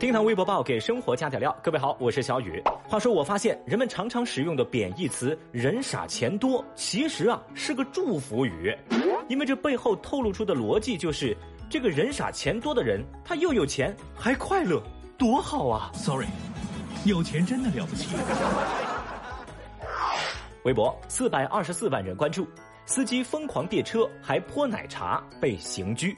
听堂微博报给生活加点料，各位好，我是小雨。话说，我发现人们常常使用的贬义词“人傻钱多”，其实啊是个祝福语，因为这背后透露出的逻辑就是，这个人傻钱多的人，他又有钱还快乐，多好啊！Sorry，有钱真的了不起。微博四百二十四万人关注，司机疯狂别车还泼奶茶被刑拘。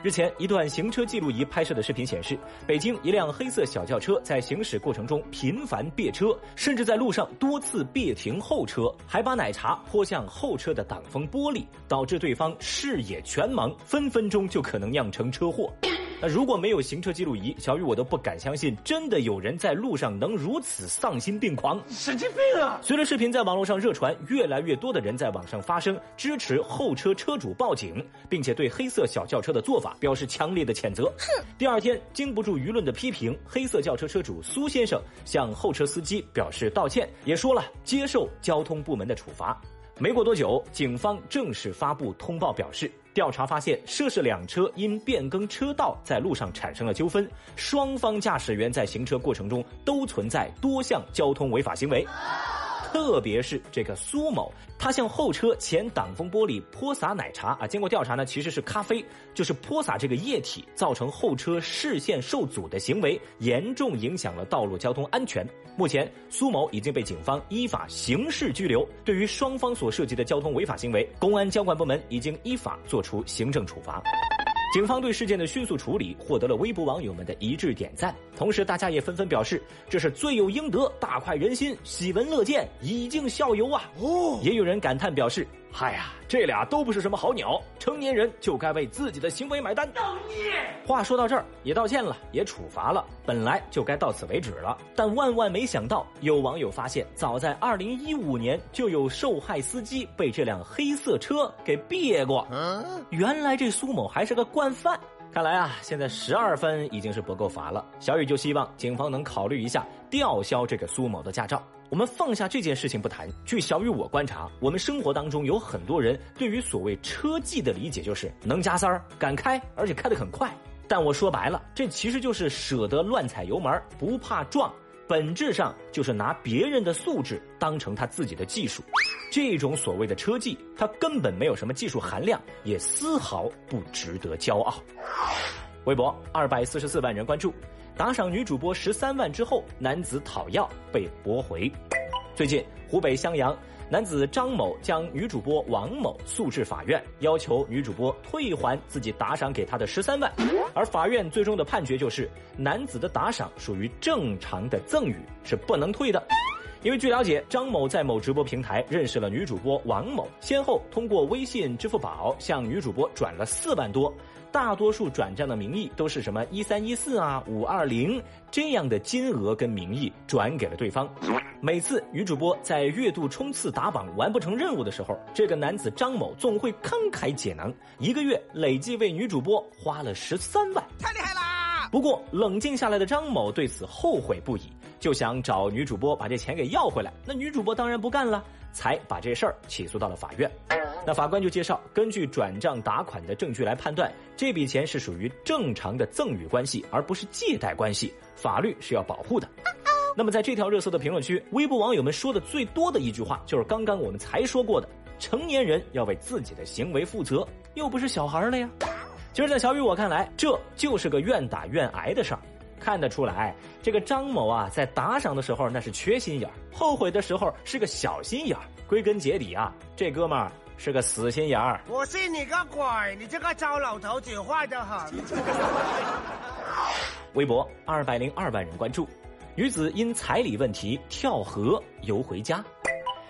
日前，一段行车记录仪拍摄的视频显示，北京一辆黑色小轿车在行驶过程中频繁别车，甚至在路上多次别停后车，还把奶茶泼向后车的挡风玻璃，导致对方视野全盲，分分钟就可能酿成车祸。那如果没有行车记录仪，小雨我都不敢相信，真的有人在路上能如此丧心病狂，神经病啊！随着视频在网络上热传，越来越多的人在网上发声，支持后车车主报警，并且对黑色小轿车的做法表示强烈的谴责。哼！第二天，经不住舆论的批评，黑色轿车车主苏先生向后车司机表示道歉，也说了接受交通部门的处罚。没过多久，警方正式发布通报，表示调查发现涉事两车因变更车道在路上产生了纠纷，双方驾驶员在行车过程中都存在多项交通违法行为。特别是这个苏某，他向后车前挡风玻璃泼洒奶茶啊，经过调查呢，其实是咖啡，就是泼洒这个液体，造成后车视线受阻的行为，严重影响了道路交通安全。目前，苏某已经被警方依法刑事拘留。对于双方所涉及的交通违法行为，公安交管部门已经依法作出行政处罚。警方对事件的迅速处理获得了微博网友们的一致点赞，同时大家也纷纷表示这是罪有应得，大快人心，喜闻乐见，以儆效尤啊！哦，也有人感叹表示。嗨呀，这俩都不是什么好鸟，成年人就该为自己的行为买单。造孽！话说到这儿，也道歉了，也处罚了，本来就该到此为止了。但万万没想到，有网友发现，早在二零一五年就有受害司机被这辆黑色车给别过。原来这苏某还是个惯犯。看来啊，现在十二分已经是不够罚了。小雨就希望警方能考虑一下吊销这个苏某的驾照。我们放下这件事情不谈，据小雨我观察，我们生活当中有很多人对于所谓车技的理解就是能加塞儿、敢开，而且开得很快。但我说白了，这其实就是舍得乱踩油门，不怕撞，本质上就是拿别人的素质当成他自己的技术。这种所谓的车技，它根本没有什么技术含量，也丝毫不值得骄傲。微博二百四十四万人关注。打赏女主播十三万之后，男子讨要被驳回。最近，湖北襄阳男子张某将女主播王某诉至法院，要求女主播退还自己打赏给他的十三万。而法院最终的判决就是，男子的打赏属于正常的赠与，是不能退的。因为据了解，张某在某直播平台认识了女主播王某，先后通过微信、支付宝向女主播转了四万多。大多数转账的名义都是什么一三一四啊、五二零这样的金额跟名义转给了对方。每次女主播在月度冲刺打榜完不成任务的时候，这个男子张某总会慷慨解囊，一个月累计为女主播花了十三万，太厉害！不过冷静下来的张某对此后悔不已，就想找女主播把这钱给要回来。那女主播当然不干了，才把这事儿起诉到了法院。那法官就介绍，根据转账打款的证据来判断，这笔钱是属于正常的赠与关系，而不是借贷关系，法律是要保护的。那么在这条热搜的评论区，微博网友们说的最多的一句话，就是刚刚我们才说过的：成年人要为自己的行为负责，又不是小孩了呀。其实，在小雨我看来，这就是个愿打愿挨的事儿。看得出来，这个张某啊，在打赏的时候那是缺心眼儿，后悔的时候是个小心眼儿。归根结底啊，这哥们儿。是个死心眼儿！我信你个鬼！你这个糟老头子坏得很。微博二百零二万人关注，女子因彩礼问题跳河游回家。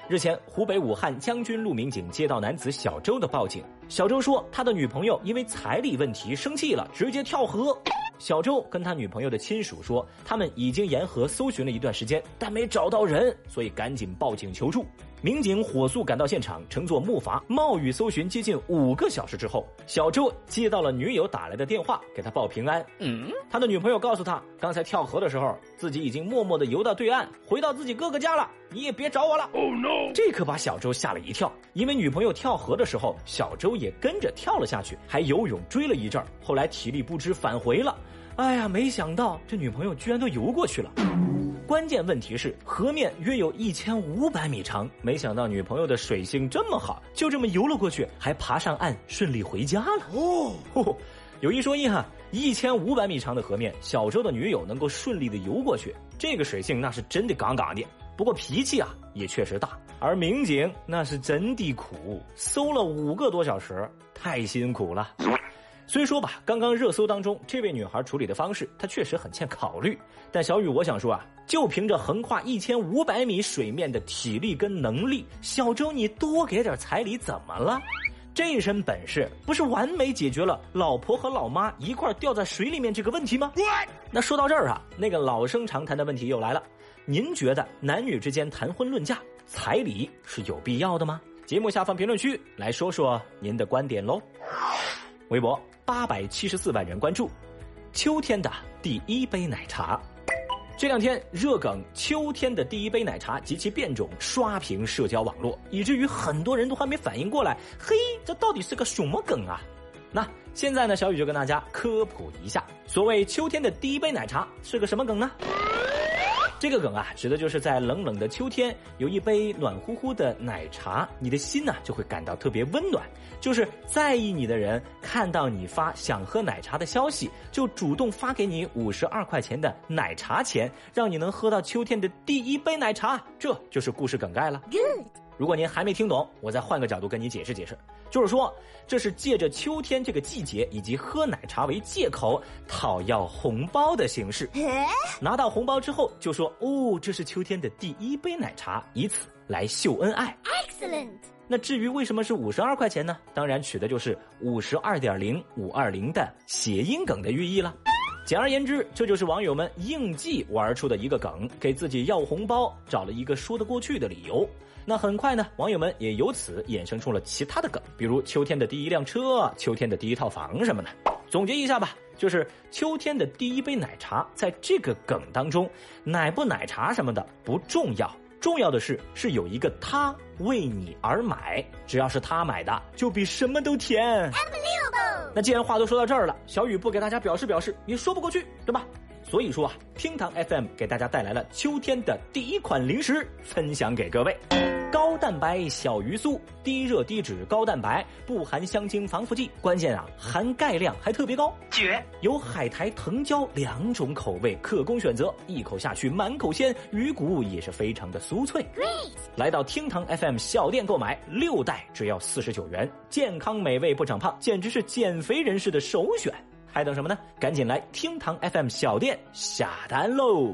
日前，湖北武汉将军路民警接到男子小周的报警，小周说他的女朋友因为彩礼问题生气了，直接跳河。小周跟他女朋友的亲属说，他们已经沿河搜寻了一段时间，但没找到人，所以赶紧报警求助。民警火速赶到现场，乘坐木筏冒雨搜寻接近五个小时之后，小周接到了女友打来的电话，给他报平安。嗯，他的女朋友告诉他，刚才跳河的时候，自己已经默默的游到对岸，回到自己哥哥家了，你也别找我了。Oh no！这可把小周吓了一跳，因为女朋友跳河的时候，小周也跟着跳了下去，还游泳追了一阵后来体力不支返回了。哎呀，没想到这女朋友居然都游过去了。关键问题是河面约有一千五百米长，没想到女朋友的水性这么好，就这么游了过去，还爬上岸，顺利回家了。哦，有一说一哈，一千五百米长的河面，小周的女友能够顺利的游过去，这个水性那是真的杠杠的。不过脾气啊也确实大，而民警那是真的苦，搜了五个多小时，太辛苦了。虽说吧，刚刚热搜当中这位女孩处理的方式，她确实很欠考虑。但小雨，我想说啊，就凭着横跨一千五百米水面的体力跟能力，小周你多给点彩礼怎么了？这身本事不是完美解决了老婆和老妈一块掉在水里面这个问题吗？那说到这儿啊，那个老生常谈的问题又来了，您觉得男女之间谈婚论嫁，彩礼是有必要的吗？节目下方评论区来说说您的观点喽。微博。八百七十四万人关注，秋天的第一杯奶茶。这两天热梗“秋天的第一杯奶茶”及其变种刷屏社交网络，以至于很多人都还没反应过来，嘿，这到底是个什么梗啊？那现在呢，小雨就跟大家科普一下，所谓“秋天的第一杯奶茶”是个什么梗呢？这个梗啊，指的就是在冷冷的秋天，有一杯暖乎乎的奶茶，你的心呢就会感到特别温暖。就是在意你的人看到你发想喝奶茶的消息，就主动发给你五十二块钱的奶茶钱，让你能喝到秋天的第一杯奶茶。这就是故事梗概了。如果您还没听懂，我再换个角度跟你解释解释，就是说，这是借着秋天这个季节以及喝奶茶为借口讨要红包的形式。拿到红包之后，就说哦，这是秋天的第一杯奶茶，以此来秀恩爱。Excellent。那至于为什么是五十二块钱呢？当然取的就是五十二点零五二零的谐音梗的寓意了。简而言之，这就是网友们应季玩出的一个梗，给自己要红包找了一个说得过去的理由。那很快呢，网友们也由此衍生出了其他的梗，比如秋天的第一辆车、秋天的第一套房什么的。总结一下吧，就是秋天的第一杯奶茶，在这个梗当中，奶不奶茶什么的不重要，重要的是是有一个他为你而买，只要是他买的，就比什么都甜。那既然话都说到这儿了，小雨不给大家表示表示也说不过去，对吧？所以说啊，厅堂 FM 给大家带来了秋天的第一款零食，分享给各位。高蛋白小鱼酥，低热低脂高蛋白，不含香精防腐剂，关键啊含钙量还特别高，绝！有海苔、藤椒两种口味可供选择，一口下去满口鲜，鱼骨也是非常的酥脆。来到厅堂 FM 小店购买六袋只要四十九元，健康美味不长胖，简直是减肥人士的首选。还等什么呢？赶紧来厅堂 FM 小店下单喽！